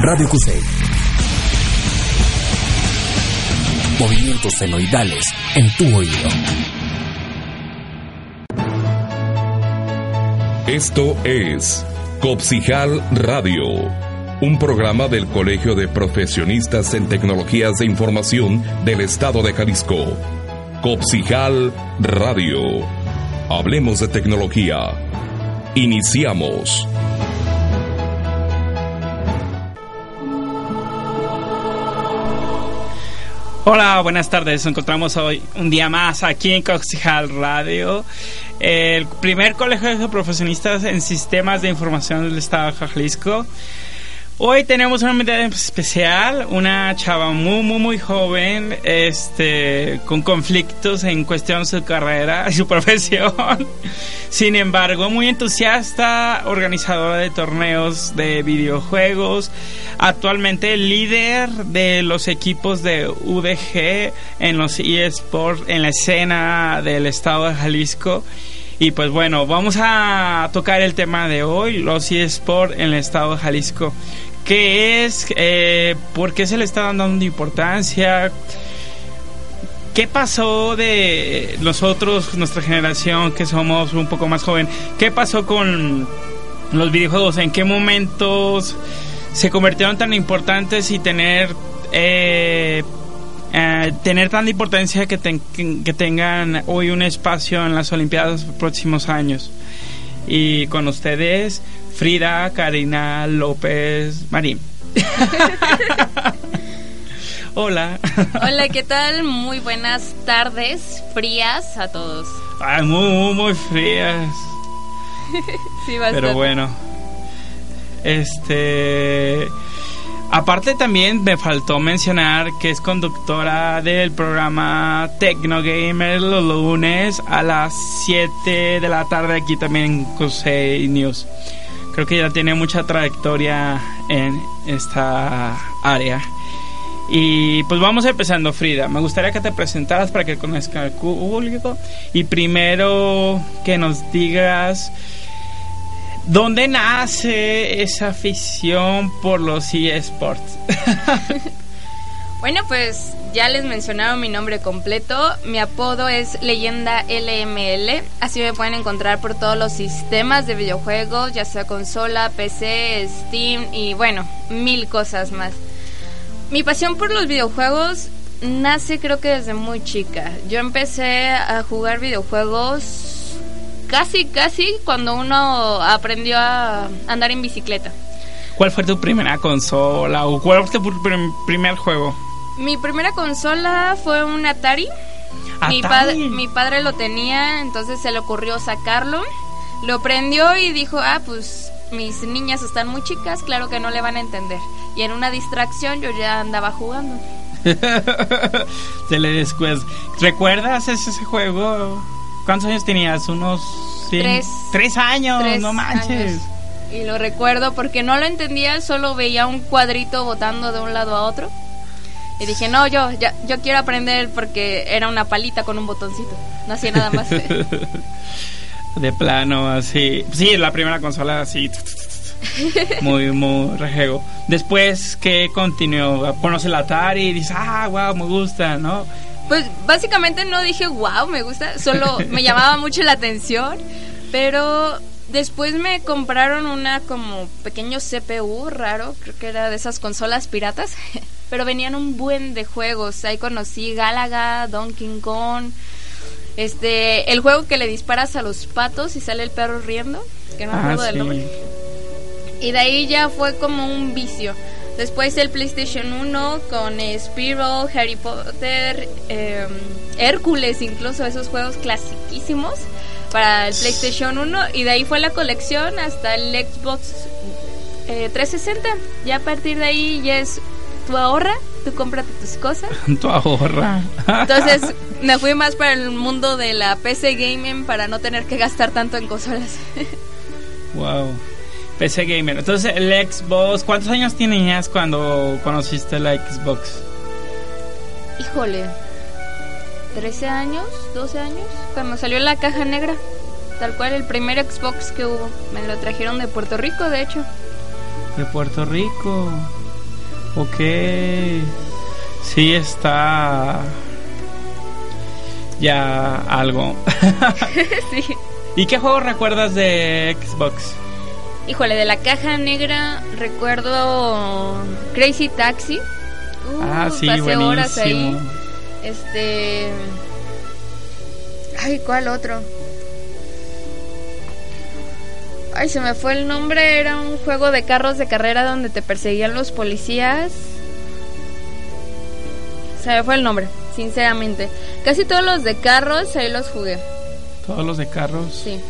Radio Cusey. Movimientos senoidales en tu oído. Esto es Copsijal Radio, un programa del Colegio de Profesionistas en Tecnologías de Información del Estado de Jalisco. Copsijal Radio. Hablemos de tecnología. Iniciamos. Hola, buenas tardes. Nos encontramos hoy un día más aquí en Coxijal Radio, el primer colegio de profesionistas en sistemas de información del estado de Jalisco. Hoy tenemos una medida especial, una chava muy, muy, muy joven, este, con conflictos en cuestión de su carrera y su profesión. Sin embargo, muy entusiasta, organizadora de torneos de videojuegos, actualmente líder de los equipos de UDG en los eSports, en la escena del estado de Jalisco. Y pues bueno, vamos a tocar el tema de hoy, los eSports en el estado de Jalisco. ¿Qué es? Eh, ¿Por qué se le está dando importancia? ¿Qué pasó de nosotros, nuestra generación, que somos un poco más joven? ¿Qué pasó con los videojuegos? ¿En qué momentos se convirtieron tan importantes y tener eh, eh, tener tanta importancia que, que tengan hoy un espacio en las Olimpiadas los próximos años? Y con ustedes, Frida Karina López Marín. Hola. Hola, ¿qué tal? Muy buenas tardes, frías a todos. Ay, muy, muy, muy frías. sí, bastante. Pero bueno. Este. Aparte también me faltó mencionar que es conductora del programa Tecno Gamer los lunes a las 7 de la tarde aquí también en Cusey News creo que ya tiene mucha trayectoria en esta área. Y pues vamos empezando, Frida. Me gustaría que te presentaras para que conozca al público. Y primero que nos digas dónde nace esa afición por los eSports. bueno, pues ya les mencionaron mi nombre completo. Mi apodo es Leyenda LML. Así me pueden encontrar por todos los sistemas de videojuegos, ya sea consola, PC, Steam y bueno, mil cosas más. Mi pasión por los videojuegos nace creo que desde muy chica. Yo empecé a jugar videojuegos casi, casi cuando uno aprendió a andar en bicicleta. ¿Cuál fue tu primera consola o cuál fue tu primer juego? Mi primera consola fue un Atari. Mi, padre, mi padre lo tenía, entonces se le ocurrió sacarlo. Lo prendió y dijo, ah, pues mis niñas están muy chicas, claro que no le van a entender. Y en una distracción yo ya andaba jugando. se le después. ¿Recuerdas ese, juego? ¿Cuántos años tenías? Unos tres. Tres años, no manches. Y lo recuerdo porque no lo entendía, solo veía un cuadrito botando de un lado a otro. Y dije, no, yo, ya, yo quiero aprender porque era una palita con un botoncito. No hacía nada más. de plano, así. Sí, la primera consola así. Muy, muy rejego. Después, ¿qué continuó? Conoce el Atari y dices, ah, wow, me gusta, ¿no? Pues básicamente no dije, wow, me gusta. Solo me llamaba mucho la atención. Pero después me compraron una como pequeño CPU raro. Creo que era de esas consolas piratas. pero venían un buen de juegos. Ahí conocí Galaga, Donkey Kong, este, el juego que le disparas a los patos y sale el perro riendo, que no me ah, del nombre. Y de ahí ya fue como un vicio. Después el PlayStation 1 con Spiro, Harry Potter, eh, Hércules, incluso esos juegos clasiquísimos para el PlayStation 1. Y de ahí fue la colección hasta el Xbox 360. Eh, ya a partir de ahí ya es tú ahorra, tú cómprate tus cosas. tú ahorra. Entonces me fui más para el mundo de la PC gaming para no tener que gastar tanto en consolas. wow. PC gamer. Entonces el Xbox, ¿cuántos años tenías cuando conociste la Xbox? Híjole. 13 años, 12 años, cuando salió la caja negra. Tal cual el primer Xbox que hubo. Me lo trajeron de Puerto Rico, de hecho. De Puerto Rico. Ok. Sí, está. Ya algo. sí. ¿Y qué juego recuerdas de Xbox? Híjole, de la caja negra recuerdo Crazy Taxi. Uh, ah, sí, pasé buenísimo. horas ahí. Este. Ay, ¿cuál otro? Ay, se me fue el nombre. Era un juego de carros de carrera donde te perseguían los policías. Se me fue el nombre, sinceramente. Casi todos los de carros ahí los jugué. ¿Todos los de carros? Sí.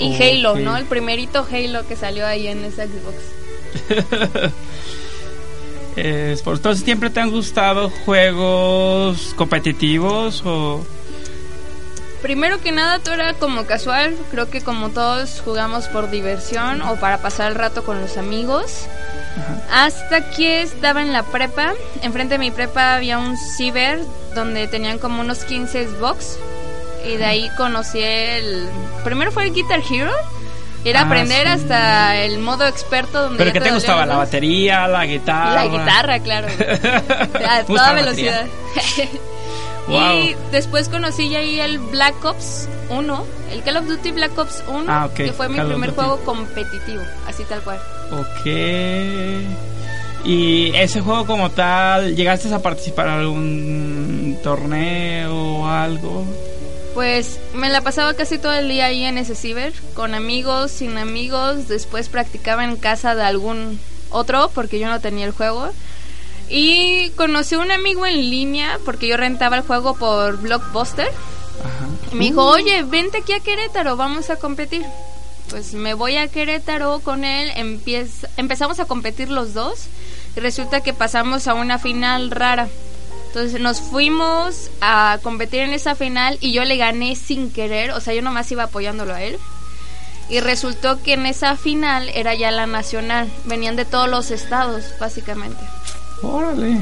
Y. Halo, ¿no? El primerito Halo que salió ahí en esa Xbox. Eh, por entonces, ¿siempre te han gustado juegos competitivos o...? Primero que nada, todo era como casual. Creo que como todos jugamos por diversión o para pasar el rato con los amigos. Hasta que estaba en la prepa. Enfrente de mi prepa había un ciber donde tenían como unos 15 Xbox. Y de ahí conocí el... Primero fue el Guitar Hero. Era Ah, aprender sí. hasta el modo experto donde... ¿Pero qué te gustaba? ¿La batería, la guitarra? La guitarra, claro. A toda velocidad. Wow. Y después conocí ya ahí el Black Ops 1, el Call of Duty Black Ops 1, Ah, que fue mi Call primer juego competitivo, así tal cual. Ok. Y ese juego como tal, ¿llegaste a participar en algún torneo o algo? Pues me la pasaba casi todo el día ahí en ese ciber, con amigos, sin amigos, después practicaba en casa de algún otro porque yo no tenía el juego. Y conocí a un amigo en línea porque yo rentaba el juego por Blockbuster. Ajá. Y me dijo, oye, vente aquí a Querétaro, vamos a competir. Pues me voy a Querétaro con él, empieza, empezamos a competir los dos y resulta que pasamos a una final rara. Entonces nos fuimos a competir en esa final y yo le gané sin querer, o sea, yo nomás iba apoyándolo a él. Y resultó que en esa final era ya la nacional, venían de todos los estados, básicamente. Órale.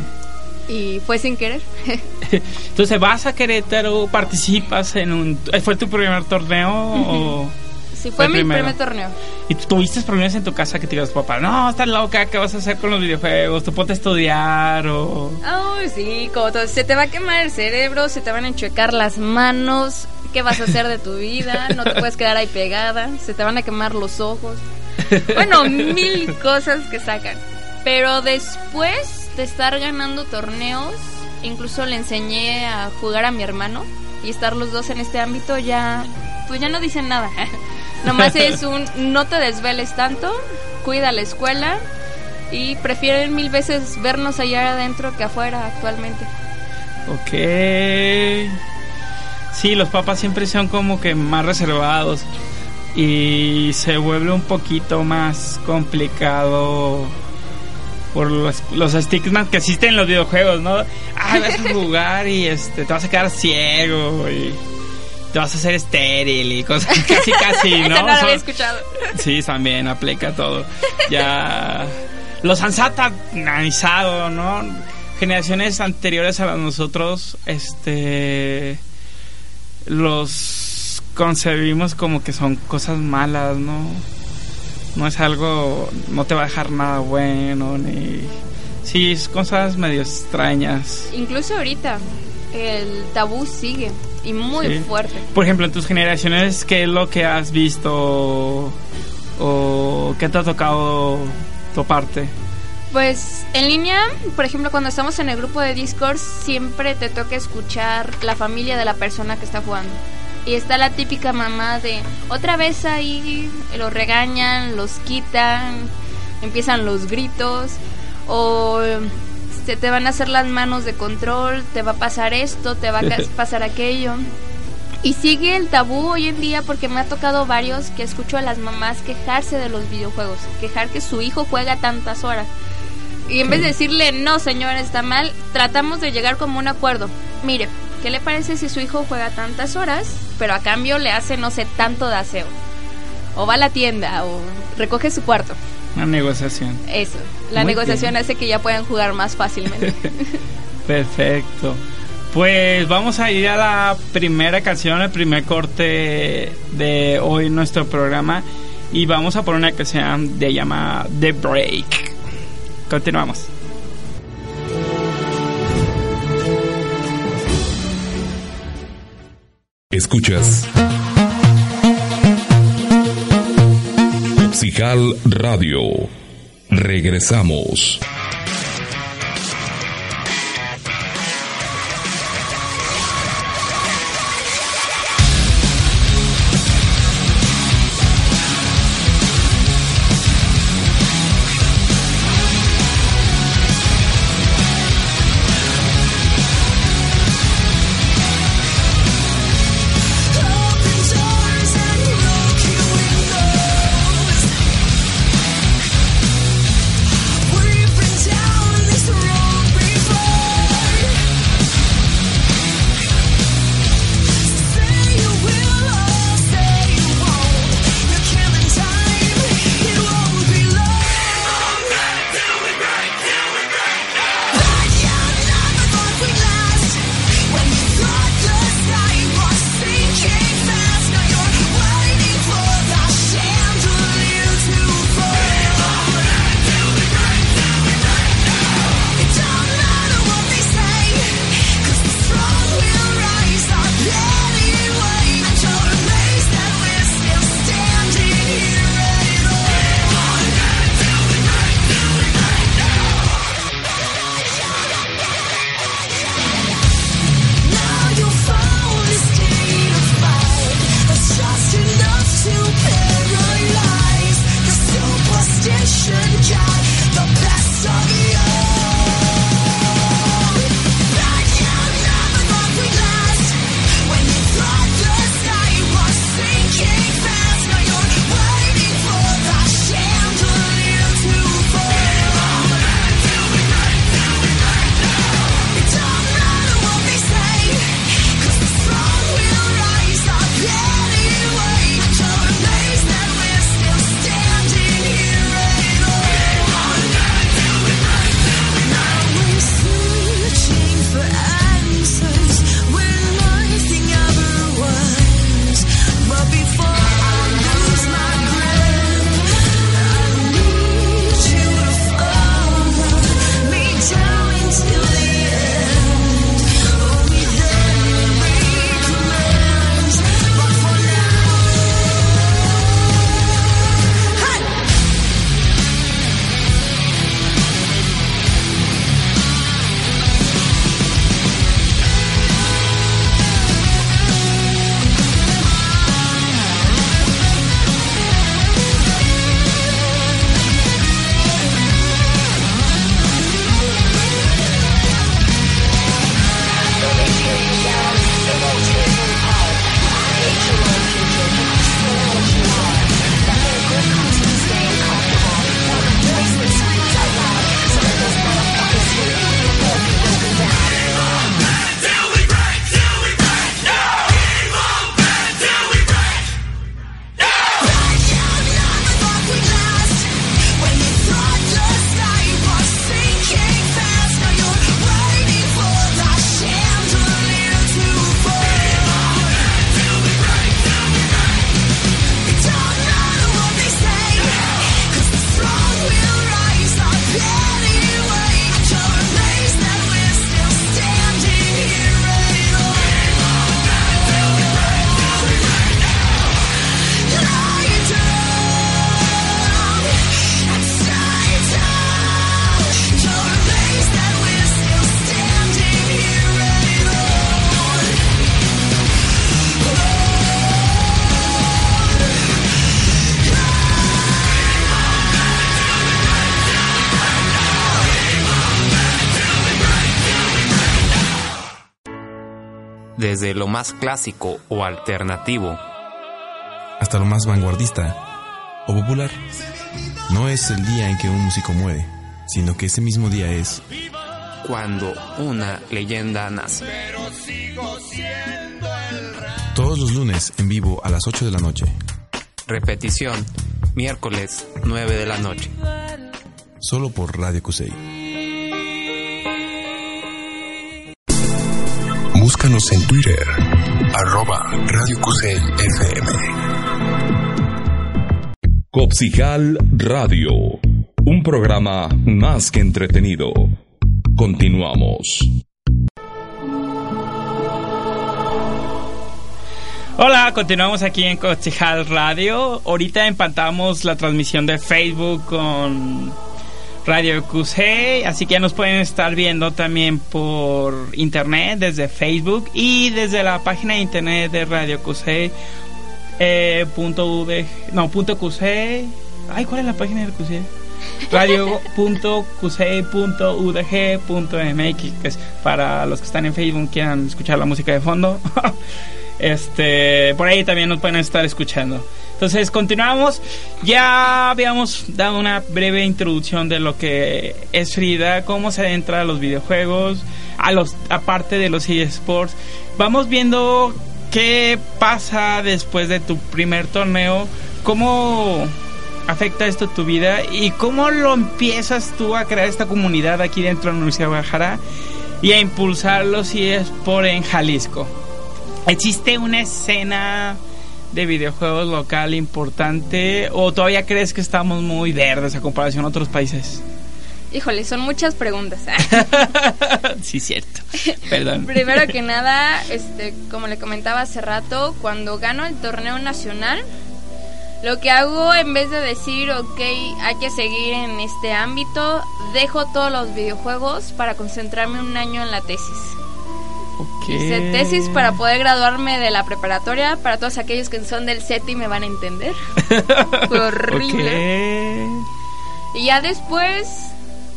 Y fue sin querer. Entonces vas a Querétaro, participas en un... ¿Fue tu primer torneo o...? Sí, Fue fue, mi primero. primer torneo. ¿Y tú tuviste problemas en tu casa que te digas, papá, no, estás loca, ¿qué vas a hacer con los videojuegos? ¿Tú ponte a estudiar o...? Ay, sí, como todo. Se te va a quemar el cerebro, se te van a enchuecar las manos. ¿Qué vas a hacer de tu vida? No te puedes quedar ahí pegada. Se te van a quemar los ojos. Bueno, mil cosas que sacan. Pero después de estar ganando torneos, incluso le enseñé a jugar a mi hermano y estar los dos en este ámbito ya, pues ya no dicen nada. Nomás es un no te desveles tanto, cuida la escuela y prefieren mil veces vernos allá adentro que afuera actualmente. Ok. Sí, los papás siempre son como que más reservados y se vuelve un poquito más complicado por los, los estigmas que existen en los videojuegos, ¿no? Ah, vas a jugar y este te vas a quedar ciego y te vas a hacer estéril y cosas casi casi, ¿no? no la había Son- escuchado. Sí, también aplica todo. Ya los han satanizado, ¿no? Generaciones anteriores a nosotros, este, los concebimos como que son cosas malas, ¿no? No es algo, no te va a dejar nada bueno, ni... Sí, es cosas medio extrañas. Incluso ahorita el tabú sigue y muy Sí. fuerte. Por ejemplo, en tus generaciones, ¿qué es lo que has visto o qué te ha tocado toparte? Pues en línea, por ejemplo, cuando estamos en el grupo de Discord, siempre te toca escuchar la familia de la persona que está jugando. Y está la típica mamá de otra vez ahí, los regañan, los quitan, empiezan los gritos, o se te van a hacer las manos de control, te va a pasar esto, te va a pasar aquello. Y sigue el tabú hoy en día porque me ha tocado varios que escucho a las mamás quejarse de los videojuegos, quejar que su hijo juega tantas horas. Y en vez de decirle, no señora, está mal, tratamos de llegar como un acuerdo. Mire, ¿qué le parece si su hijo juega tantas horas, pero a cambio le hace, no sé, tanto de aseo? O va a la tienda, o recoge su cuarto. Una negociación. Eso, la negociación hace que ya puedan jugar más fácilmente. Perfecto. Pues vamos a ir a la primera canción, el primer corte de hoy nuestro programa y vamos a poner una canción de llama The Break. Continuamos. Escuchas Psijal Radio. Regresamos. Desde lo más clásico o alternativo hasta lo más vanguardista o popular. No es el día en que un músico muere, sino que ese mismo día es cuando una leyenda nace. Todos los lunes en vivo a las 8 de la noche. Repetición, miércoles 9 de la noche. Solo por Radio Cusey. Búscanos en Twitter, arroba Radio FM. Copsijal Radio, un programa más que entretenido. Continuamos. Hola, continuamos aquí en Cochijal Radio. Ahorita empatamos la transmisión de Facebook con Radio QC, así que ya nos pueden estar viendo también por internet desde Facebook y desde la página de internet de Radio QC. Eh, punto no, punto QC. Ay, ¿cuál es la página de QC? radio.qc.udg.mx que es para los que están en Facebook quieran escuchar la música de fondo este por ahí también nos pueden estar escuchando entonces continuamos ya habíamos dado una breve introducción de lo que es Frida cómo se entra a los videojuegos a los aparte de los eSports vamos viendo qué pasa después de tu primer torneo cómo afecta esto tu vida y cómo lo empiezas tú a crear esta comunidad aquí dentro de la Universidad de Guadalajara y a impulsarlo si es por en Jalisco. ¿Existe una escena de videojuegos local importante o todavía crees que estamos muy verdes a comparación a otros países? Híjole, son muchas preguntas. sí, cierto. Perdón. Primero que nada, este, como le comentaba hace rato, cuando gano el torneo nacional, lo que hago en vez de decir, ok, hay que seguir en este ámbito, dejo todos los videojuegos para concentrarme un año en la tesis. Ok. Hice tesis para poder graduarme de la preparatoria. Para todos aquellos que son del SETI me van a entender. Fue horrible. Y ya después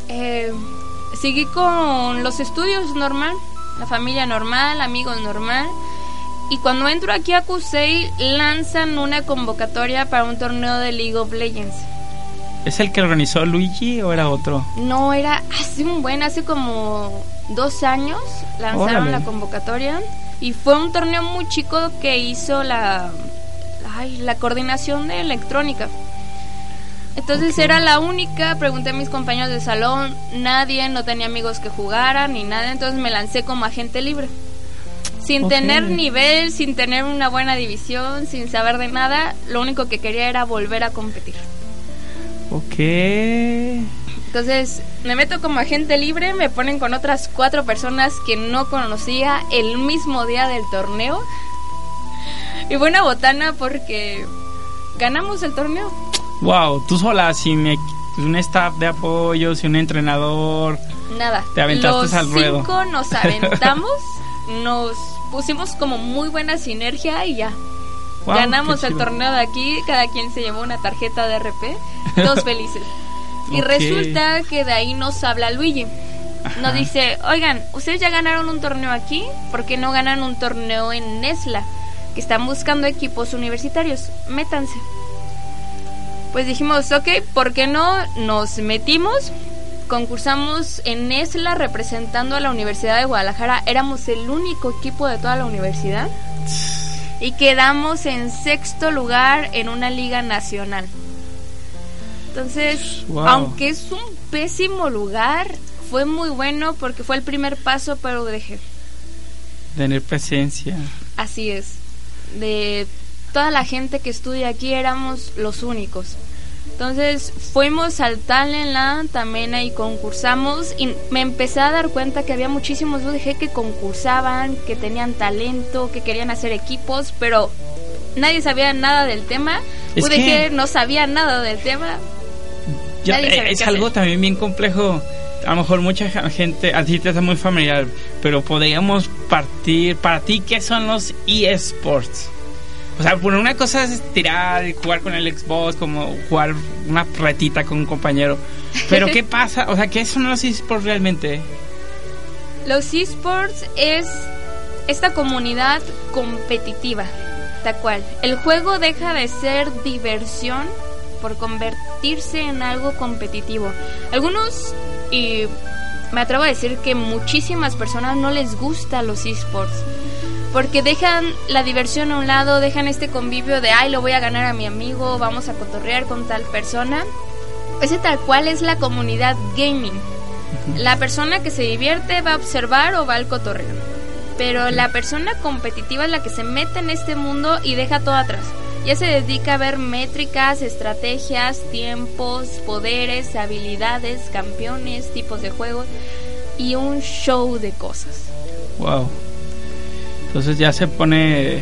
eh, seguí con los estudios normal, la familia normal, amigos normal. Y cuando entro aquí a Kusei, lanzan una convocatoria para un torneo de League of Legends. ¿Es el que organizó Luigi o era otro? No, era hace un buen, hace como dos años lanzaron Órale. la convocatoria. Y fue un torneo muy chico que hizo la, ay, la coordinación de electrónica. Entonces era la única, pregunté a mis compañeros de salón, nadie, no tenía amigos que jugaran ni nada, entonces me lancé como agente libre. Sin tener nivel, sin tener una buena división, sin saber de nada, lo único que quería era volver a competir. Ok. Entonces me meto como agente libre, me ponen con otras cuatro personas que no conocía el mismo día del torneo. Y fue una botana porque ganamos el torneo. Wow, tú sola, sin un staff de apoyo, sin un entrenador. Nada. Te aventaste Los al ruedo. cinco nos aventamos, nos pusimos como muy buena sinergia y ya. Wow, Ganamos el torneo de aquí, cada quien se llevó una tarjeta de RP, todos felices. Y resulta que de ahí nos habla Luigi. Nos dice, oigan, ustedes ya ganaron un torneo aquí, ¿por qué no ganan un torneo en Nesla? Que están buscando equipos universitarios, métanse. Pues dijimos, ok, ¿por qué no? Nos metimos, concursamos en Nesla representando a la Universidad de Guadalajara, éramos el único equipo de toda la universidad y quedamos en sexto lugar en una liga nacional. Entonces, Wow. aunque es un pésimo lugar, fue muy bueno porque fue el primer paso para UDG. Tener presencia. Así es. De toda la gente que estudia aquí éramos los únicos. Entonces fuimos al Talentland también ahí concursamos y me empecé a dar cuenta que había muchísimos UDG que concursaban, que tenían talento, que querían hacer equipos, pero nadie sabía nada del tema. Es UDG que- no sabía nada del tema. Yo- eh, es algo hacer. también bien complejo. A lo mejor mucha gente, a ti te es muy familiar, pero podríamos partir. Para ti, ¿qué son los eSports? O sea, por una cosa es tirar y jugar con el Xbox, como jugar una retita con un compañero. Pero ¿qué pasa? O sea, ¿qué son los eSports realmente? Los esports es esta comunidad competitiva, tal cual. El juego deja de ser diversión por convertirse en algo competitivo. Algunos, y me atrevo a decir que muchísimas personas no les gusta los esports. Porque dejan la diversión a un lado, dejan este convivio de, ay, lo voy a ganar a mi amigo, vamos a cotorrear con tal persona. Ese tal cual es la comunidad gaming. La persona que se divierte va a observar o va al cotorreo. Pero la persona competitiva es la que se mete en este mundo y deja todo atrás. Ya se dedica a ver métricas, estrategias, tiempos, poderes, habilidades, campeones, tipos de juegos y un show de cosas. Wow. Entonces ya se pone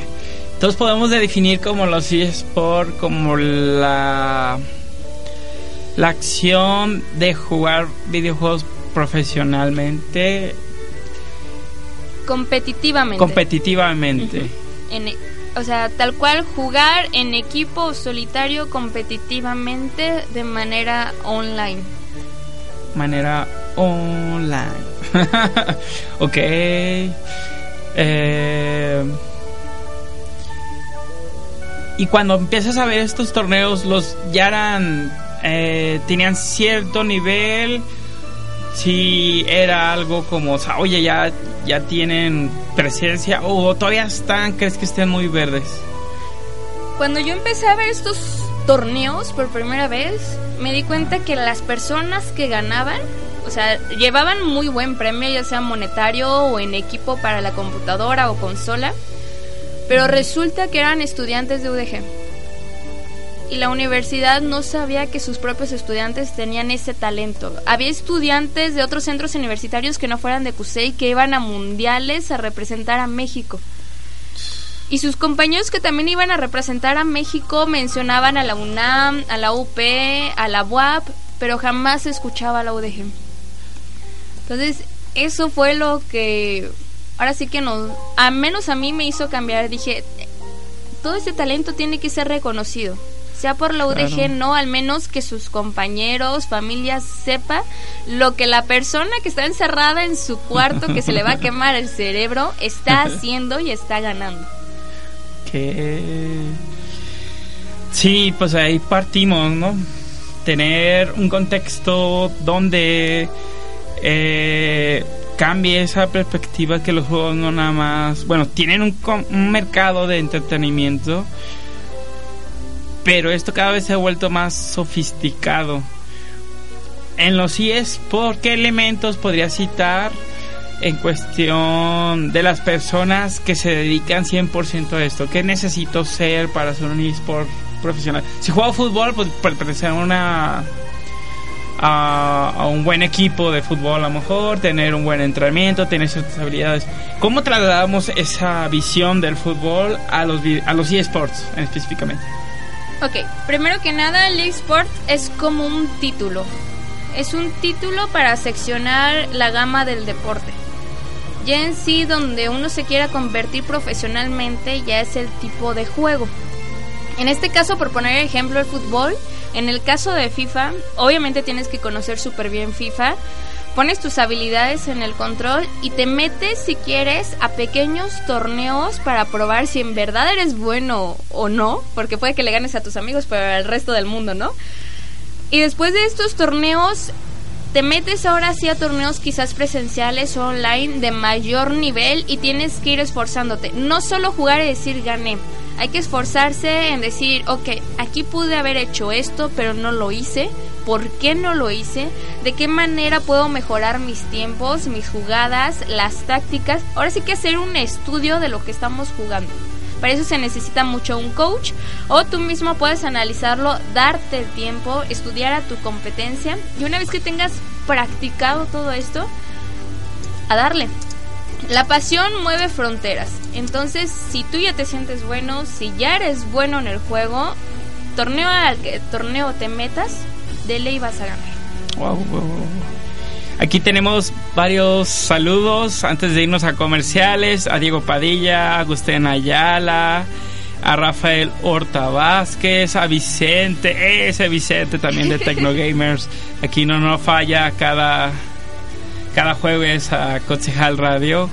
Entonces podemos definir como los eSports como la la acción de jugar videojuegos profesionalmente Competitivamente. competitivamente. En o sea, tal cual jugar en equipo solitario competitivamente de manera online. manera online. ok. Eh, y cuando empiezas a ver estos torneos, los ya eran. eh, tenían cierto nivel. Si era algo como, o sea, oye, ya, ya tienen presencia. O todavía están, crees que estén muy verdes. Cuando yo empecé a ver estos torneos por primera vez, me di cuenta que las personas que ganaban, o sea, llevaban muy buen premio, ya sea monetario o en equipo para la computadora o consola, pero resulta que eran estudiantes de UDG. Y la universidad no sabía que sus propios estudiantes tenían ese talento. Había estudiantes de otros centros universitarios que no fueran de CUSEI que iban a mundiales a representar a México. Y sus compañeros que también iban a representar a México mencionaban a la UNAM, a la UP, a la UAP, pero jamás se escuchaba a la UDG. Entonces, eso fue lo que ahora sí que nos, a menos a mí me hizo cambiar. Dije, todo ese talento tiene que ser reconocido. Sea por la UDG, Claro. no, al menos que sus compañeros, familias sepa lo que la persona que está encerrada en su cuarto, que se le va a quemar el cerebro, está haciendo y está ganando. que sí pues ahí partimos no tener un contexto donde eh, cambie esa perspectiva que los juegos no nada más bueno tienen un, un mercado de entretenimiento pero esto cada vez se ha vuelto más sofisticado en los eSports qué elementos podría citar en cuestión de las personas que se dedican 100% a esto. ¿Qué necesito ser para ser un eSport profesional? Si juego fútbol, pues pertenecer a una a, a un buen equipo de fútbol a lo mejor, tener un buen entrenamiento, tener ciertas habilidades. ¿Cómo trasladamos esa visión del fútbol a los a los eSports específicamente? Ok, primero que nada, el eSport es como un título. Es un título para seccionar la gama del deporte. Ya en sí, donde uno se quiera convertir profesionalmente, ya es el tipo de juego. En este caso, por poner ejemplo, el fútbol. En el caso de FIFA, obviamente tienes que conocer súper bien FIFA. Pones tus habilidades en el control y te metes, si quieres, a pequeños torneos para probar si en verdad eres bueno o no. Porque puede que le ganes a tus amigos, pero al resto del mundo, ¿no? Y después de estos torneos, te metes ahora sí a torneos quizás presenciales o online de mayor nivel y tienes que ir esforzándote. No solo jugar y decir gané. Hay que esforzarse en decir, ok, aquí pude haber hecho esto, pero no lo hice. ¿Por qué no lo hice? ¿De qué manera puedo mejorar mis tiempos, mis jugadas, las tácticas? Ahora sí que hacer un estudio de lo que estamos jugando. Para eso se necesita mucho un coach o tú mismo puedes analizarlo, darte el tiempo, estudiar a tu competencia y una vez que tengas practicado todo esto, a darle. La pasión mueve fronteras. Entonces, si tú ya te sientes bueno, si ya eres bueno en el juego, torneo al que torneo te metas, de ley vas a ganar. Wow, wow, wow. Aquí tenemos varios saludos antes de irnos a comerciales. A Diego Padilla, a Agustín Ayala, a Rafael Horta Vázquez, a Vicente, ese Vicente también de Tecnogamers. Aquí no nos falla cada, cada jueves a Concejal Radio.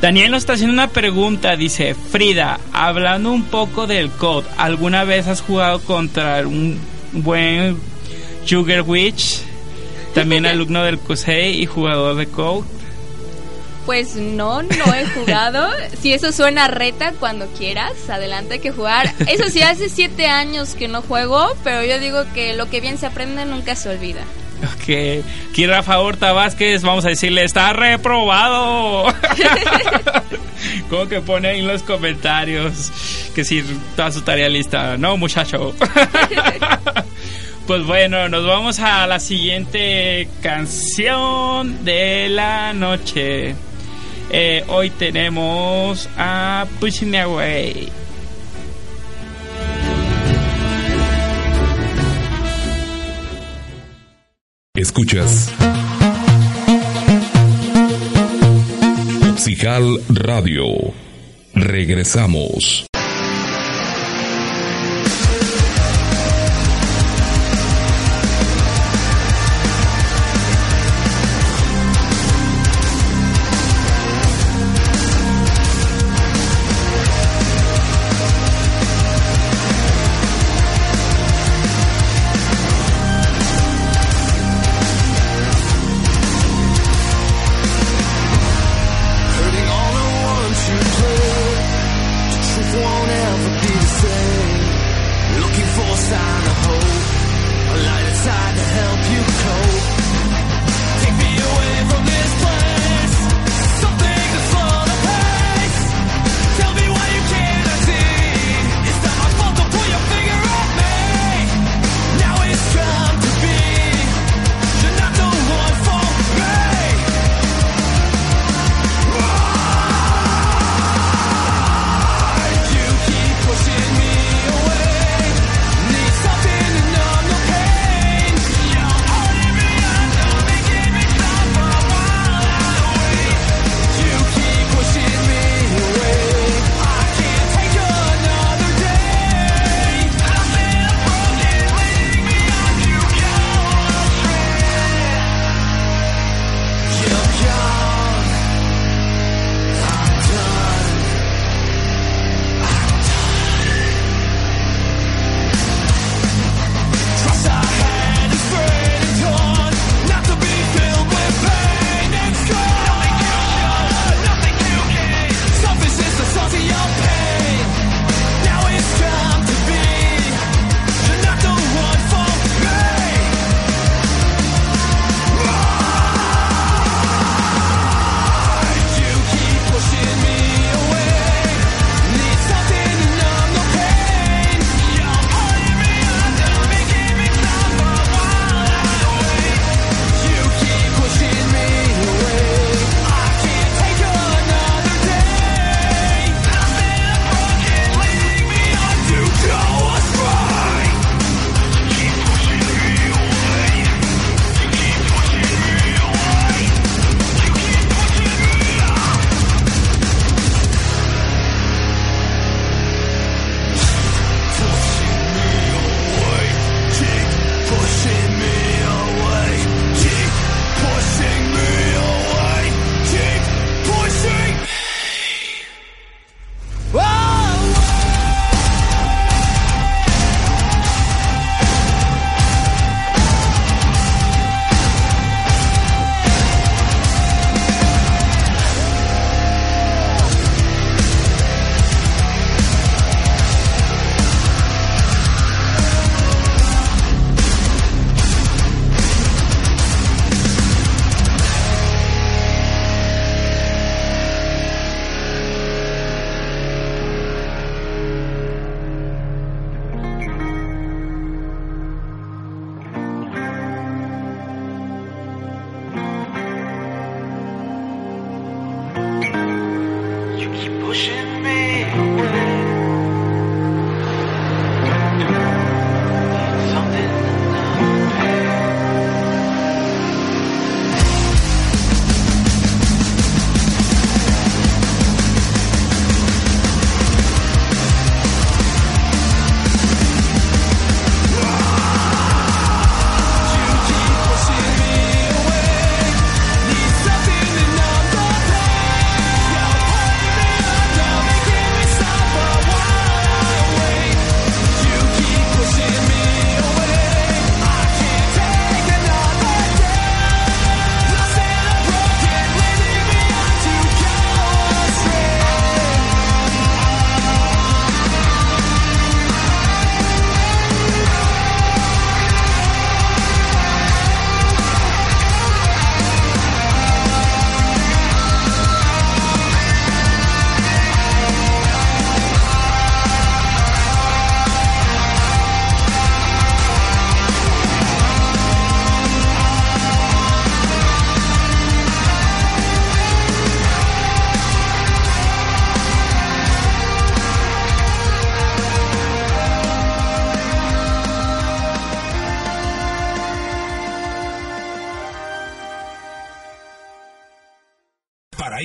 Daniel nos está haciendo una pregunta, dice, Frida, hablando un poco del COD, ¿alguna vez has jugado contra un buen Sugar Witch? También alumno del CUSEI y jugador de COD. Pues no, no he jugado. si eso suena reta, cuando quieras, adelante hay que jugar. Eso sí, hace siete años que no juego, pero yo digo que lo que bien se aprende nunca se olvida. Ok, aquí Rafa Horta Vázquez, vamos a decirle, está reprobado. Como que pone ahí en los comentarios que si toda su tarea lista. No, muchacho. Pues bueno, nos vamos a la siguiente canción de la noche. Eh, hoy tenemos a Pushing Me Away Escuchas Oxijal Radio. Regresamos.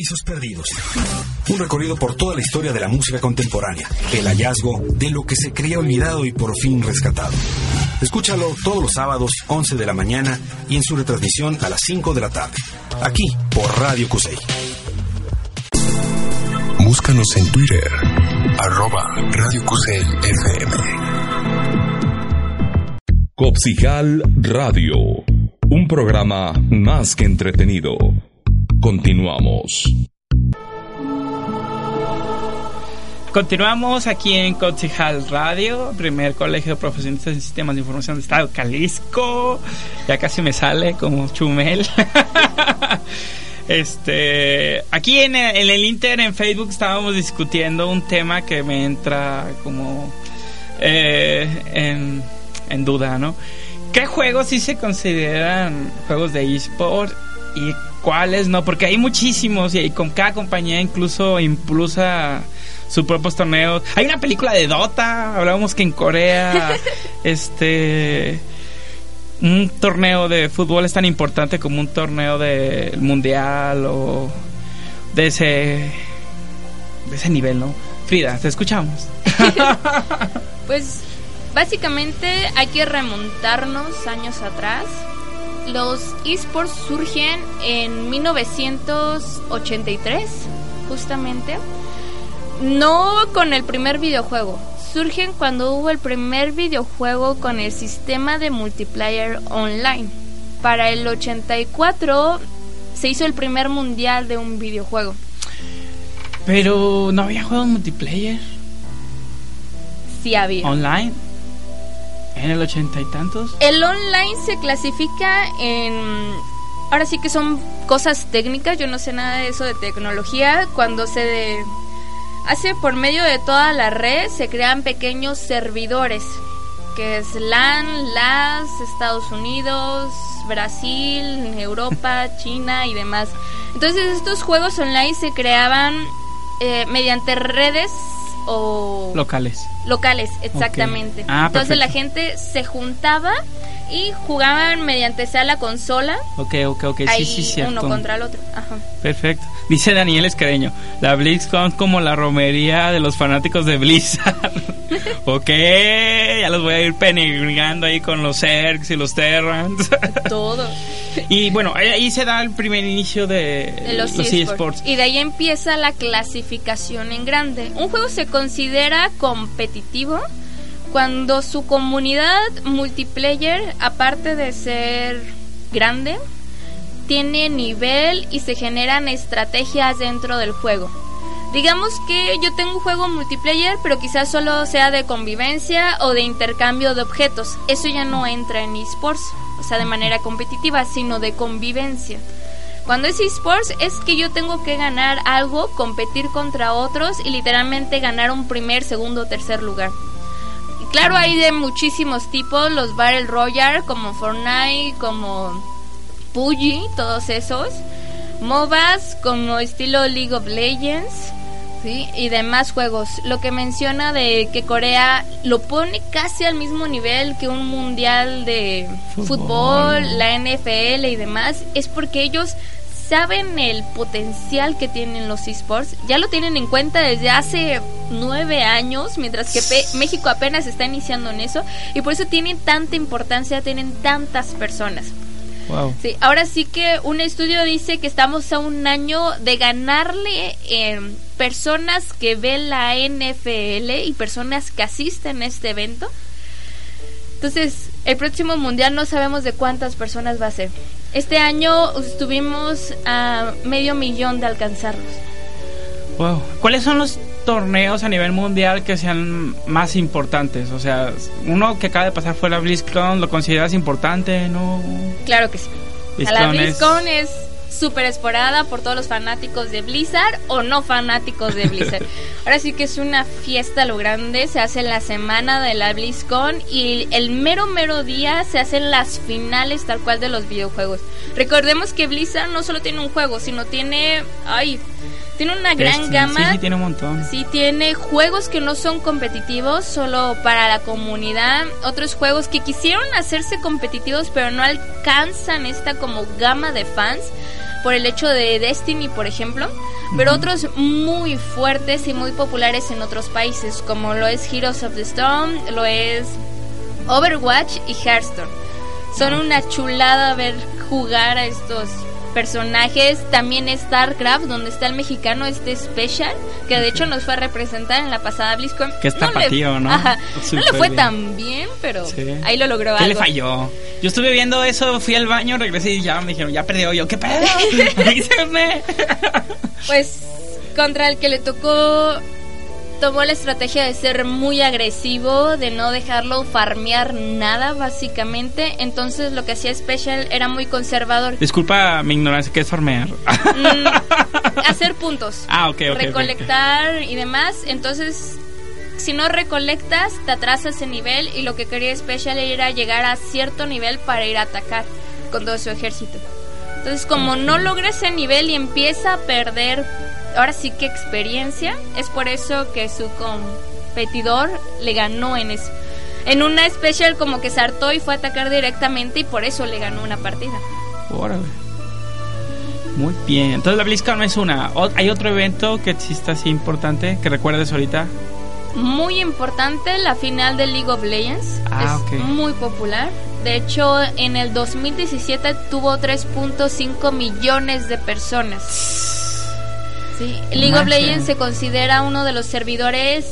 Paraísos Perdidos. Un recorrido por toda la historia de la música contemporánea. El hallazgo de lo que se creía olvidado y por fin rescatado. Escúchalo todos los sábados, 11 de la mañana y en su retransmisión a las 5 de la tarde. Aquí por Radio Cusey. Búscanos en Twitter, arroba Radio Cusey FM. Copsijal Radio, un programa más que entretenido. Continuamos. Continuamos aquí en Copsijal Radio, primer colegio de profesionistas en sistemas de información de Estado Jalisco. Ya casi me sale como chumel. Este, aquí en el, en el, Inter, en Facebook, estábamos discutiendo un tema que me entra como eh, en, en, duda, ¿no? ¿Qué juegos sí se consideran juegos de eSport y cuáles no? Porque hay muchísimos y con cada compañía incluso impulsa sus propios torneos. Hay una película de Dota, hablábamos que en Corea, este un torneo de fútbol es tan importante como un torneo del mundial o de ese de ese nivel, ¿no? Frida, te escuchamos. pues básicamente hay que remontarnos años atrás. Los esports surgen en 1983, justamente. No con el primer videojuego, surgen cuando hubo el primer videojuego con el sistema de multiplayer online. Para el 84 se hizo el primer mundial de un videojuego. Pero no había juegos multiplayer. Sí había. Online. ¿En el ochenta y tantos? El online se clasifica en... Ahora sí que son cosas técnicas, yo no sé nada de eso de tecnología. Cuando se de Hace por medio de toda la red se crean pequeños servidores, que es LAN, LAS, Estados Unidos, Brasil, Europa, China y demás. Entonces estos juegos online se creaban eh, mediante redes o... Locales. Locales, exactamente. Ah, Entonces la gente se juntaba y jugaban mediante sea la consola. Ok, ok, ok, ahí sí, sí, cierto. Uno contra el otro. Ajá. Perfecto. Dice Daniel Escareño, la BlizzCon como la romería de los fanáticos de Blizzard. ok, ya los voy a ir penegando ahí con los Zergs y los Terrans. Todo. Y bueno, ahí se da el primer inicio de, de los, los eSports. Y de ahí empieza la clasificación en grande. Un juego se considera competitivo cuando su comunidad multiplayer, aparte de ser grande, tiene nivel y se generan estrategias dentro del juego. Digamos que yo tengo un juego multiplayer, pero quizás solo sea de convivencia o de intercambio de objetos. Eso ya no entra en esports, o sea, de manera competitiva, sino de convivencia. Cuando es esports es que yo tengo que ganar algo, competir contra otros y literalmente ganar un primer, segundo tercer lugar. Y claro, hay de muchísimos tipos, los Battle Royale como Fortnite, como PUBG, todos esos. MOBAs como estilo League of Legends. ¿Sí? Y demás juegos. Lo que menciona de que Corea lo pone casi al mismo nivel que un mundial de fútbol, fútbol la NFL y demás, es porque ellos saben el potencial que tienen los esports, ya lo tienen en cuenta desde hace nueve años, mientras que México apenas está iniciando en eso, y por eso tienen tanta importancia, tienen tantas personas. Wow. Sí, ahora sí que un estudio dice que estamos a un año de ganarle eh, personas que ven la NFL y personas que asisten a este evento. Entonces, el próximo mundial no sabemos de cuántas personas va a ser. Este año estuvimos a medio millón de alcanzarlos. Wow. ¿Cuáles son los torneos a nivel mundial que sean más importantes? O sea, uno que acaba de pasar fue la BlizzCon, ¿lo consideras importante? ¿No? Claro que sí. la BlizzCon es súper esporada por todos los fanáticos de Blizzard o no fanáticos de Blizzard. Ahora sí que es una fiesta lo grande, se hace la semana de la BlizzCon y el mero mero día se hacen las finales tal cual de los videojuegos. Recordemos que Blizzard no solo tiene un juego, sino tiene, ay, tiene una gran gama. Sí, sí, tiene un montón. Sí, tiene juegos que no son competitivos, solo para la comunidad. Otros juegos que quisieron hacerse competitivos, pero no alcanzan esta como gama de fans. por el hecho de Destiny, por ejemplo, pero otros muy fuertes y muy populares en otros países, como lo es Heroes of the Storm, lo es Overwatch y Hearthstone. Son una chulada ver jugar a estos personajes. También StarCraft, donde está el mexicano este Special, que de hecho nos fue a representar en la pasada BlizzCon. Que está no le, ¿no? Ajá, no le fue bien. tan bien, pero Sí. ahí lo logró ¿Qué algo. le falló? Yo estuve viendo eso, fui al baño, regresé y ya me dijeron, ya perdió yo. ¿Qué pedo? Pues contra el que le tocó tomó la estrategia de ser muy agresivo, de no dejarlo farmear nada básicamente, entonces lo que hacía Special era muy conservador. Disculpa mi ignorancia, ¿qué es farmear? Mm, hacer puntos, ah, ok, ok. recolectar y demás, entonces si no recolectas te atrasas en nivel y lo que quería Special era llegar a cierto nivel para ir a atacar con todo su ejército. Entonces como no logra ese nivel y empieza a perder ahora sí que experiencia, es por eso que su competidor le ganó en eso. En una Special como que se hartó y fue a atacar directamente y por eso le ganó una partida. Órale. Muy bien. Entonces la BlizzCon es una. ¿Hay otro evento que exista así importante que recuerdes ahorita? muy importante la final de League of Legends. Ah, es ok. muy popular. De hecho, en el 2017 tuvo 3.5 millones de personas. Sí, League of. Legends se considera uno de los servidores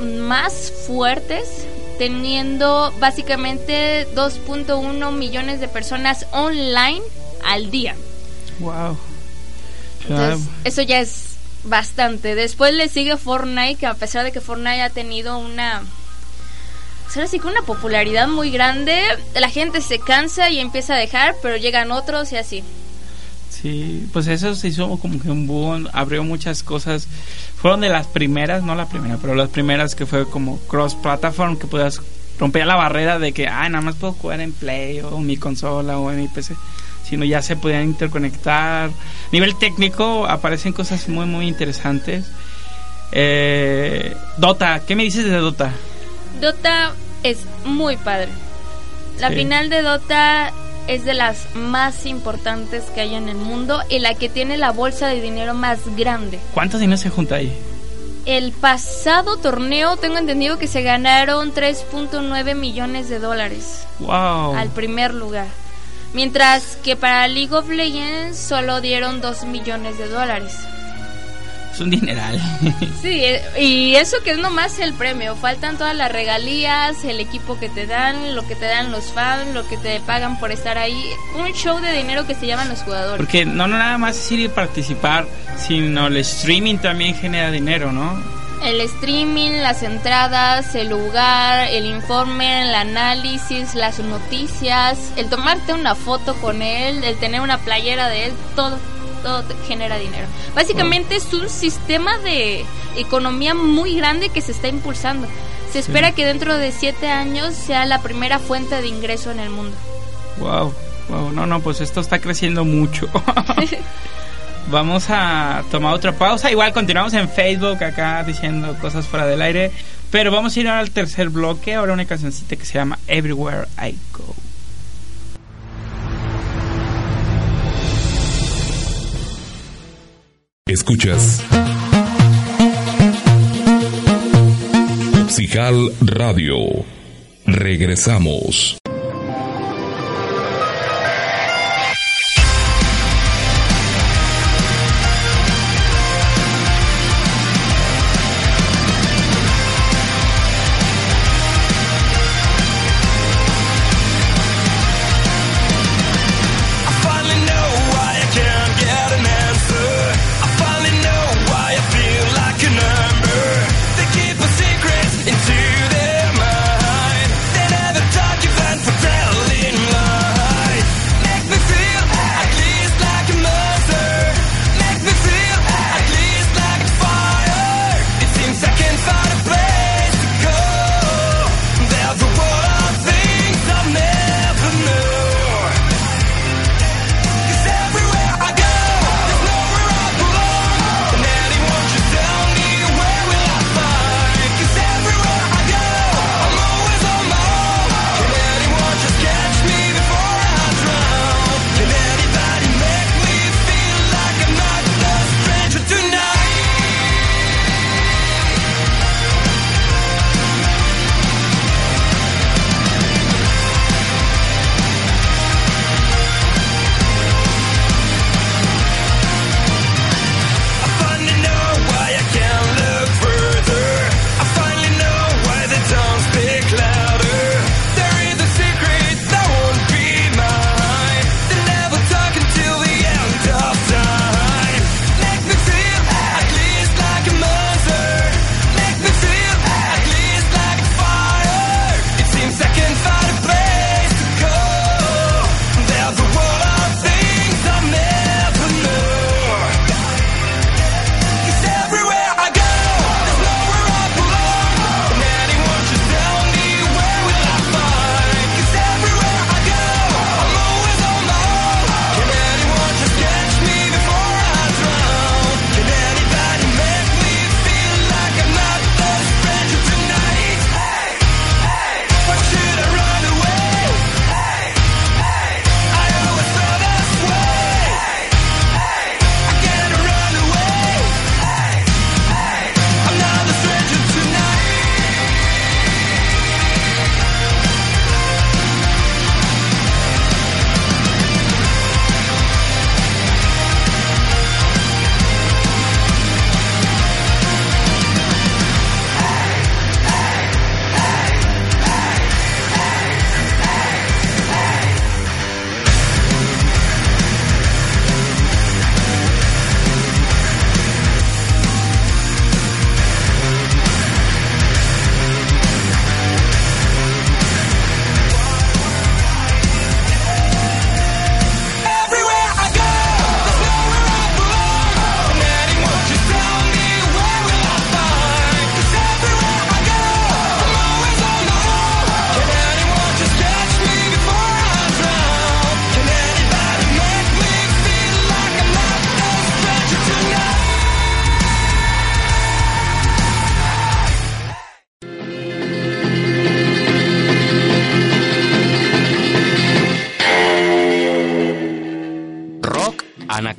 más fuertes, teniendo básicamente 2.1 millones de personas online al día. Wow. Entonces, eso ya es bastante. Después le sigue Fortnite, que a pesar de que Fortnite ha tenido una. pues ahora sí que una popularidad muy grande, la gente se cansa y empieza a dejar, pero llegan otros y así. Sí, pues eso se hizo como que un boom, abrió muchas cosas. Fueron de las primeras, no la primera, pero las primeras que fue como cross platform, que puedas romper la barrera de que, ah, nada más puedo jugar en Play o en mi consola o en mi PC, sino ya se podían interconectar. A nivel técnico aparecen cosas muy, muy interesantes. Eh, Dota, ¿qué me dices de Dota? Dota es muy padre. La Sí. final de Dota es de las más importantes que hay en el mundo y la que tiene la bolsa de dinero más grande. ¿Cuántos dinero se junta ahí? El pasado torneo tengo entendido que se ganaron 3.9 millones de dólares Wow. al primer lugar. Mientras que para League of Legends solo dieron 2 millones de dólares. Es un dineral. Sí, eh, y eso que es nomás el premio. Faltan todas las regalías, el equipo que te dan, lo que te dan los fans, lo que te pagan por estar ahí. Un show de dinero que se llaman los jugadores. Porque no, no nada más es ir y participar, sino el streaming también genera dinero, ¿no? El streaming, las entradas, el lugar, el informe, el análisis, las noticias, el tomarte una foto con él, el tener una playera de él, todo, todo te genera dinero. Básicamente es un sistema de economía muy grande que se está impulsando. Se espera que dentro de siete años sea la primera fuente de ingreso en el mundo. Wow, wow, no, no, pues esto está creciendo mucho. Vamos a tomar otra pausa. Igual continuamos en Facebook acá diciendo cosas fuera del aire. Pero vamos a ir al tercer bloque. Ahora una cancioncita que se llama Everywhere I Go. Escuchas. Psijal Radio. Regresamos.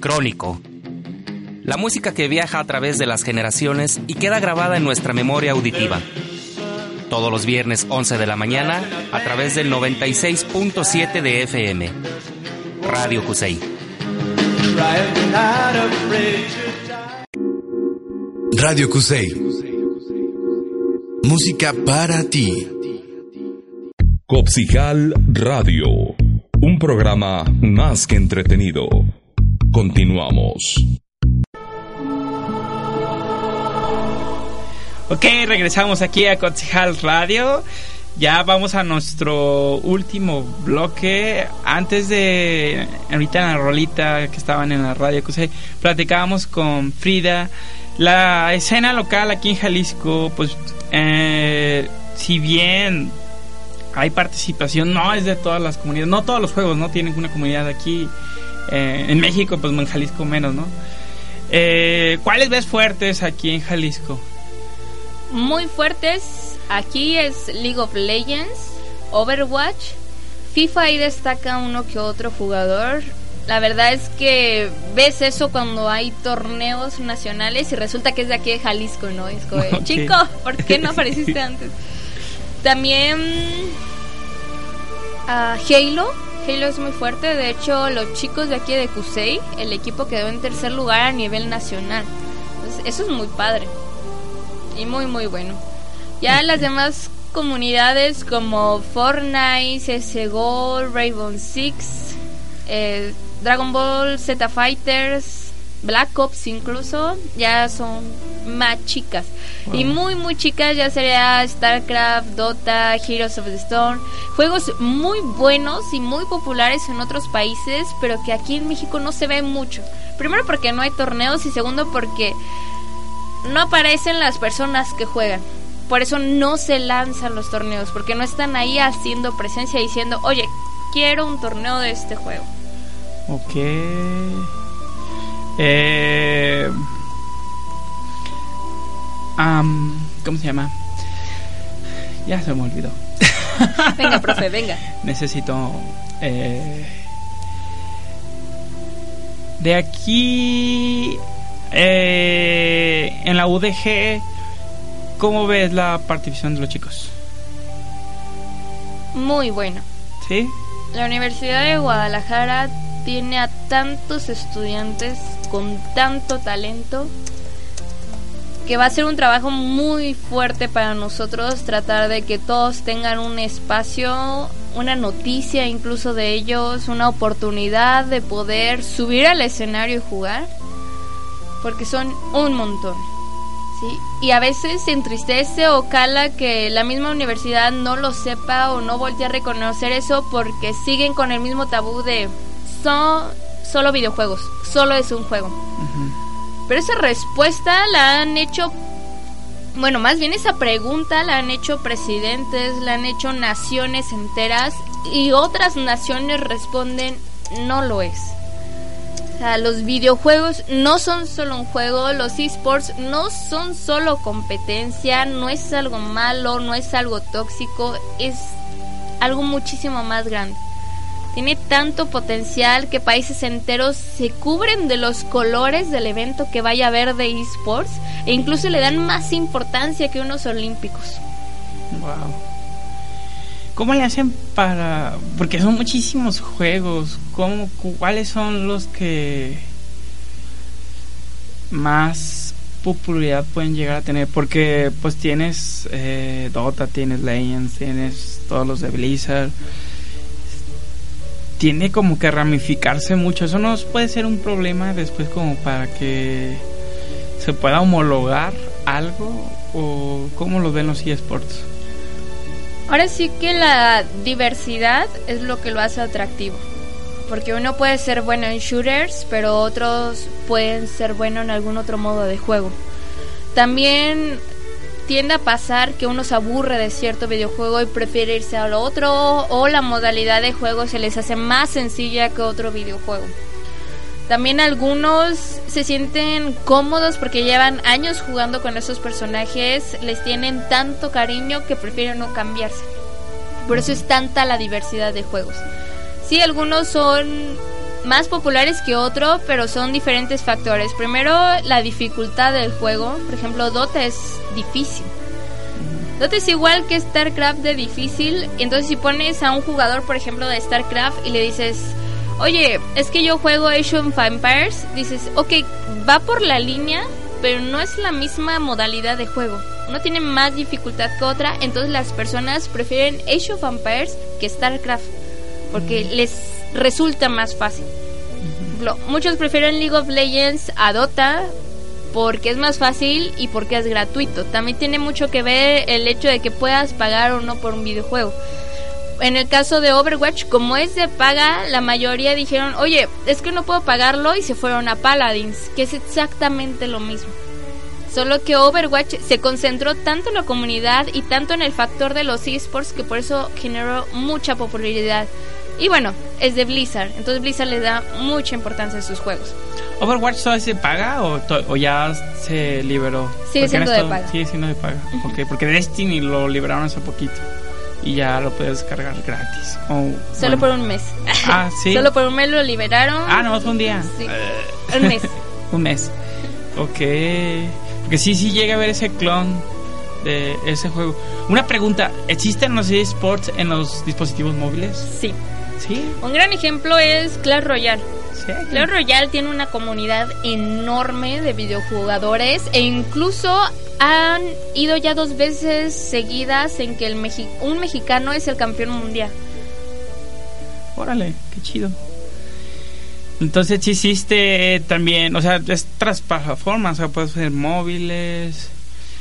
Anacrónico. La música que viaja a través de las generaciones y queda grabada en nuestra memoria auditiva. Todos los viernes 11 de la mañana a través del 96.7 de FM. Radio Cusey. Radio Cusey. Música para ti. Copsijal Radio. Un programa más que entretenido. Continuamos. Ok, regresamos aquí a Cotzijal Radio. Ya vamos a nuestro último bloque. Antes de ahorita en la rolita que estaban en la radio, platicábamos con Frida. La escena local aquí en Jalisco, pues, eh, si bien hay participación, no es de todas las comunidades, no todos los juegos, no tienen una comunidad aquí. Eh, en México, pues en Jalisco menos, ¿no? Eh, ¿Cuáles ves fuertes aquí en Jalisco? Muy fuertes. Aquí es League of Legends, Overwatch. FIFA ahí destaca uno que otro jugador. La verdad es que ves eso cuando hay torneos nacionales y resulta que es de aquí de Jalisco, ¿no? Es como, chico, ¿por qué no apareciste antes? También ah, Halo. Halo es muy fuerte. De hecho, los chicos de aquí de Cusey, el equipo quedó en tercer lugar a nivel nacional. Eso es muy padre. Y muy, muy bueno. Ya las demás comunidades como Fortnite, CSGO, Rainbow Six, eh, Dragon Ball Z Fighters, Black Ops incluso, ya son más chicas. Y muy, muy chicas ya sería StarCraft, Dota, Heroes of the Storm. Juegos muy buenos y muy populares en otros países, pero que aquí en México no se ve mucho. Primero porque no hay torneos y segundo porque no aparecen las personas que juegan. Por eso no se lanzan los torneos, porque no están ahí haciendo presencia diciendo, oye, quiero un torneo de este juego. Ok. Eh, ¿Cómo se llama? Ya se me olvidó. Venga, profe, venga. Necesito... eh, de aquí... eh, en la UDG, ¿cómo ves la participación de los chicos? Muy bueno. ¿Sí? La Universidad de Guadalajara tiene a tantos estudiantes con tanto talento que va a ser un trabajo muy fuerte para nosotros tratar de que todos tengan un espacio, una noticia incluso de ellos, una oportunidad de poder subir al escenario y jugar, porque son un montón. ¿sí? Y a veces se entristece o cala que la misma universidad no lo sepa o no voltee a reconocer eso porque siguen con el mismo tabú de son solo videojuegos, solo es un juego. Pero esa respuesta la han hecho, bueno, más bien esa pregunta la han hecho presidentes, la han hecho naciones enteras y otras naciones responden no lo es. O sea, los videojuegos no son solo un juego, los esports no son solo competencia, no es algo malo, no es algo tóxico, es algo muchísimo más grande. Tiene tanto potencial que países enteros se cubren de los colores del evento que vaya a haber de esports e incluso le dan más importancia que unos olímpicos. Wow. ¿Cómo le hacen para.? Porque son muchísimos juegos. ¿Cómo, ¿Cuáles son los que más popularidad pueden llegar a tener? Porque, pues, tienes eh, Dota, tienes Legends, tienes todos los de Blizzard. Tiene como que ramificarse mucho. Eso no puede ser un problema después, como para que se pueda homologar algo. ¿O cómo lo ven los eSports? Ahora sí que la diversidad es lo que lo hace atractivo. Porque uno puede ser bueno en shooters, pero otros pueden ser bueno en algún otro modo de juego. También tiende a pasar que uno se aburre de cierto videojuego y prefiere irse a lo otro o la modalidad de juego se les hace más sencilla que otro videojuego. También algunos se sienten cómodos porque llevan años jugando con esos personajes, les tienen tanto cariño que prefieren no cambiarse. Por eso es tanta la diversidad de juegos. Sí, algunos son más populares que otro, pero son diferentes factores. Primero, la dificultad del juego. Por ejemplo, Dota es difícil. Dota es igual que StarCraft de difícil. Entonces, si pones a un jugador, por ejemplo, de StarCraft y le dices, oye, es que yo juego Age of Empires, dices, ok, va por la línea, pero no es la misma modalidad de juego. Uno tiene más dificultad que otra, entonces las personas prefieren Age of Empires que StarCraft, porque les resulta más fácil. Muchos prefieren League of Legends a Dota porque es más fácil y porque es gratuito. También tiene mucho que ver el hecho de que puedas pagar o no por un videojuego. En el caso de Overwatch, como es de paga, la mayoría dijeron, oye, es que no puedo pagarlo y se fueron a Paladins, que es exactamente lo mismo. Solo que Overwatch se concentró tanto en la comunidad y tanto en el factor de los esports que por eso generó mucha popularidad. Y bueno, es de Blizzard, entonces Blizzard le da mucha importancia a sus juegos. ¿Overwatch todavía se paga o, to- o ya se liberó? Sigue siendo en de paga. Sigue siendo de paga. Ok, porque Destiny lo liberaron hace poquito. Y ya lo puedes descargar gratis. O, Solo bueno. por un mes. Ah, sí. Solo por un mes lo liberaron. Ah, no, fue un día. Sí. Eh. Un mes. un mes. Ok. Porque sí, sí llega a ver ese clon de ese juego. Una pregunta, ¿existen los esports en los dispositivos móviles? Sí. Sí. Un gran ejemplo es Clash Royale. Sí. Clash Royale tiene una comunidad enorme de videojugadores e incluso han ido ya dos veces seguidas en que el Mexi- un mexicano es el campeón mundial. Órale, qué chido. Entonces hiciste también, o sea, es tras plataformas, o sea, puedes ser móviles.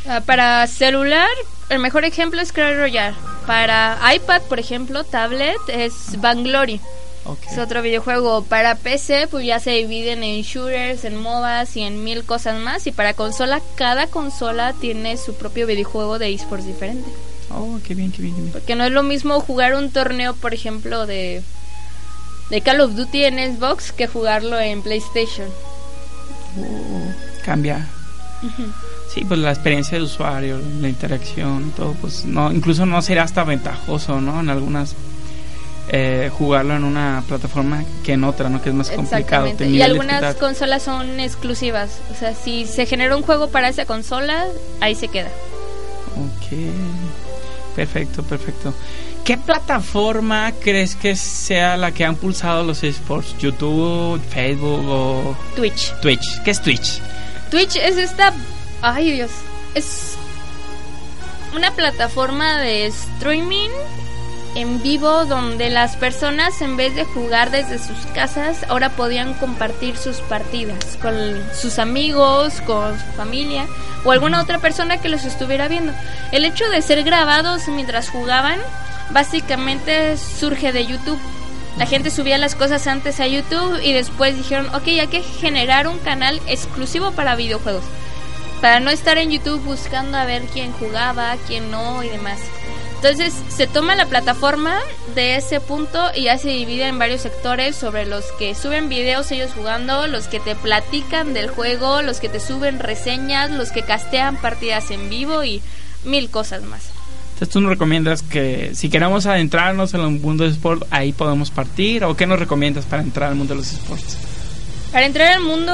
Ah, para celular, el mejor ejemplo es Clash Royale. Para iPad, por ejemplo, tablet, es Vanglory. Ok. Es otro videojuego. Para PC, pues ya se dividen en shooters, en MOBAs y en mil cosas más. Y para consola, cada consola tiene su propio videojuego de esports diferente. Oh, qué bien, qué bien, qué bien. Porque no es lo mismo jugar un torneo, por ejemplo, de, de Call of Duty en Xbox que jugarlo en PlayStation. Cambia. Sí, pues la experiencia de usuario, la interacción y todo, pues no, incluso no será hasta ventajoso, ¿no? En algunas eh, jugarlo en una plataforma que en otra, ¿no? Que es más complicado. Y algunas consolas son exclusivas. O sea, si se genera un juego para esa consola, ahí se queda. Ok. Perfecto, perfecto. ¿Qué plataforma crees que sea la que han pulsado los esports? ¿YouTube, Facebook o Twitch. Twitch? ¿Qué es Twitch? Twitch es esta... Ay, Dios. Es una plataforma de streaming en vivo donde las personas en vez de jugar desde sus casas ahora podían compartir sus partidas con sus amigos, con su familia o alguna otra persona que los estuviera viendo. El hecho de ser grabados mientras jugaban básicamente surge de YouTube. La gente subía las cosas antes a YouTube y después dijeron, ok, hay que generar un canal exclusivo para videojuegos. Para no estar en YouTube buscando a ver quién jugaba, quién no y demás. Entonces se toma la plataforma de ese punto y ya se divide en varios sectores sobre los que suben videos ellos jugando, los que te platican del juego, los que te suben reseñas, los que castean partidas en vivo y mil cosas más. Entonces tú nos recomiendas que si queremos adentrarnos en el mundo del sport, ahí podemos partir. ¿O qué nos recomiendas para entrar al mundo de los sports? Para entrar al mundo,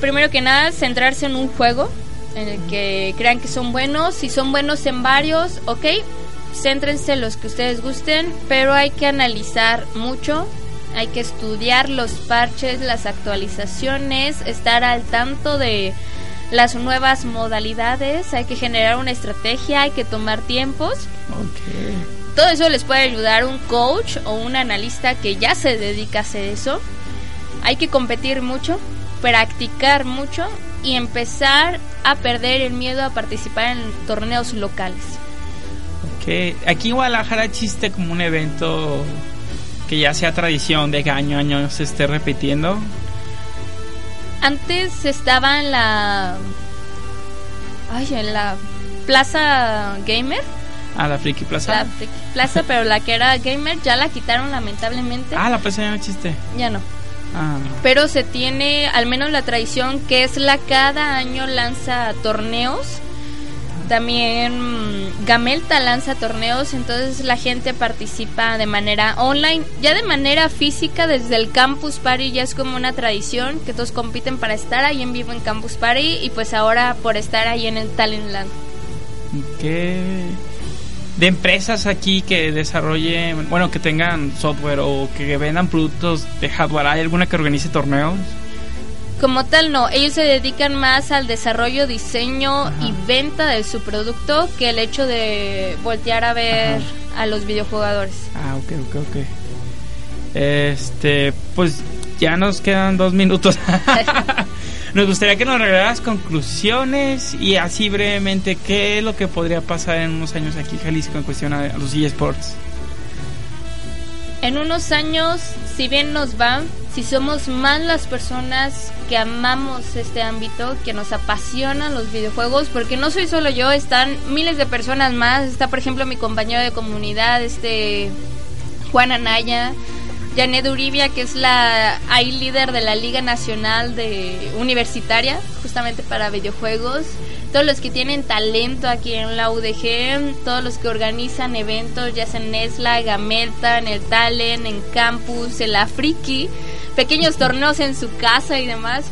primero que nada, centrarse en un juego en el que crean que son buenos. Si son buenos en varios, ok, céntrense en los que ustedes gusten, pero hay que analizar mucho. Hay que estudiar los parches, las actualizaciones, estar al tanto de las nuevas modalidades, hay que generar una estrategia, hay que tomar tiempos. Ok. Todo eso les puede ayudar un coach o un analista que ya se dedica a hacer eso. Hay que competir mucho, practicar mucho y empezar a perder el miedo a participar en torneos locales. Ok. Aquí en Guadalajara existe como un evento que ya sea tradición de que año a año se esté repitiendo. Antes estaba en la... Ay, en la Plaza Gamer. Ah, la Friki Plaza. La Friki Plaza, pero la que era Gamer ya la quitaron lamentablemente. Ah, la plaza ya no existe. Ya no. Ah, pero se tiene al menos la tradición que es la cada año lanza torneos. También mm, Gamelta lanza torneos, entonces la gente participa de manera online, ya de manera física desde el Campus Party ya es como una tradición que todos compiten para estar ahí en vivo en Campus Party y pues ahora por estar ahí en el Talentland. ¿Qué de empresas aquí que desarrollen, bueno, que tengan software o que vendan productos de hardware? ¿Hay alguna que organice torneos? Como tal, no. Ellos se dedican más al desarrollo, diseño y venta de su producto que el hecho de voltear a ver a los videojugadores. Ah, ok, ok, ok. Este, pues ya nos quedan dos minutos. nos gustaría que nos regalaras conclusiones y así brevemente, ¿qué es lo que podría pasar en unos años aquí en Jalisco en cuestión a, los eSports? En unos años, si bien nos va, si somos más las personas que amamos este ámbito, que nos apasionan los videojuegos, porque no soy solo yo, están miles de personas más, está por ejemplo mi compañero de comunidad, este Juan Anaya, Janet Uribia, que es la líder de la Liga Nacional de Universitaria, justamente para videojuegos. Todos los que tienen talento aquí en la UDG, todos los que organizan eventos, ya sea en Nesla, Gamelta, en el Talent, en Campus, en la Friki, pequeños torneos en su casa y demás.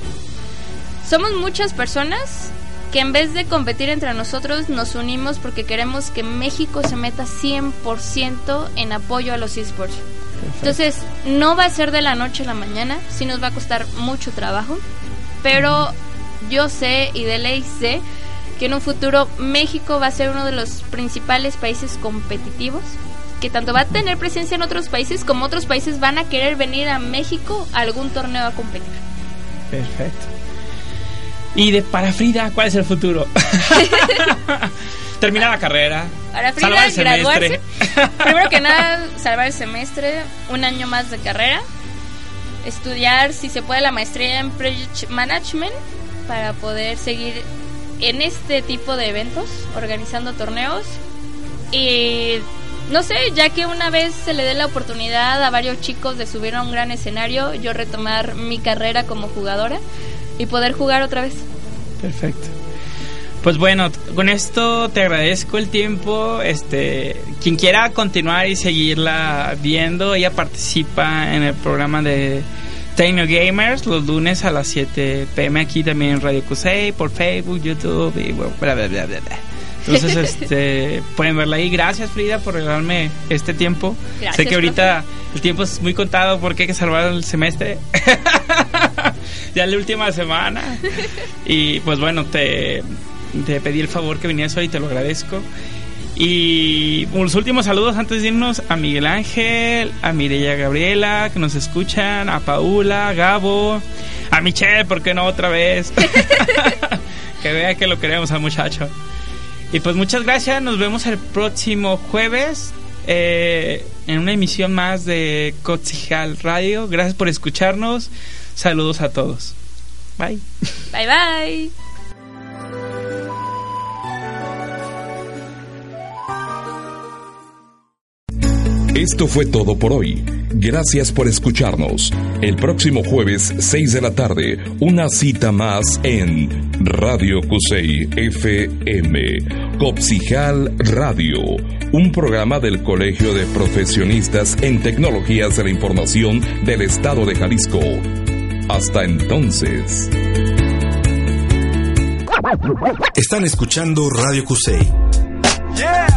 Somos muchas personas que en vez de competir entre nosotros nos unimos porque queremos que México se meta 100% en apoyo a los esports. Entonces, no va a ser de la noche a la mañana, sí nos va a costar mucho trabajo, pero yo sé y de ley sé que en un futuro México va a ser uno de los principales países competitivos, que tanto va a tener presencia en otros países como otros países van a querer venir a México a algún torneo a competir. Perfecto. Y de para Frida, ¿cuál es el futuro? Terminar la carrera. Para Frida, salvar el semestre. graduarse. Primero que nada, salvar el semestre, un año más de carrera, estudiar si se puede la maestría en Project Management para poder seguir en este tipo de eventos, organizando torneos. Y no sé, ya que una vez se le dé la oportunidad a varios chicos de subir a un gran escenario, yo retomar mi carrera como jugadora y poder jugar otra vez. Perfecto. Pues bueno, con esto te agradezco el tiempo. Este, quien quiera continuar y seguirla viendo, ella participa en el programa de Techno Gamers los lunes a las 7 pm aquí también en Radio Cusey, por Facebook, YouTube y bla bla bla bla. Entonces, este, pueden verla ahí. Gracias Frida por regalarme este tiempo. Gracias, sé que ahorita el tiempo es muy contado porque hay que salvar el semestre. ya la última semana. Y pues bueno, te, te pedí el favor que vinieras hoy y te lo agradezco. Y los últimos saludos antes de irnos a Miguel Ángel, a Mireya Gabriela, que nos escuchan, a Paula, Gabo, a Michelle, ¿por qué no otra vez? que vea que lo queremos al muchacho. Y pues muchas gracias, nos vemos el próximo jueves eh, en una emisión más de Cotzijal Radio. Gracias por escucharnos, saludos a todos. Bye. Bye bye. Esto fue todo por hoy. Gracias por escucharnos. El próximo jueves, 6 de la tarde, una cita más en Radio Cusey FM. Copsijal Radio, un programa del Colegio de Profesionistas en Tecnologías de la Información del Estado de Jalisco. Hasta entonces. Están escuchando Radio Cusey. Yeah.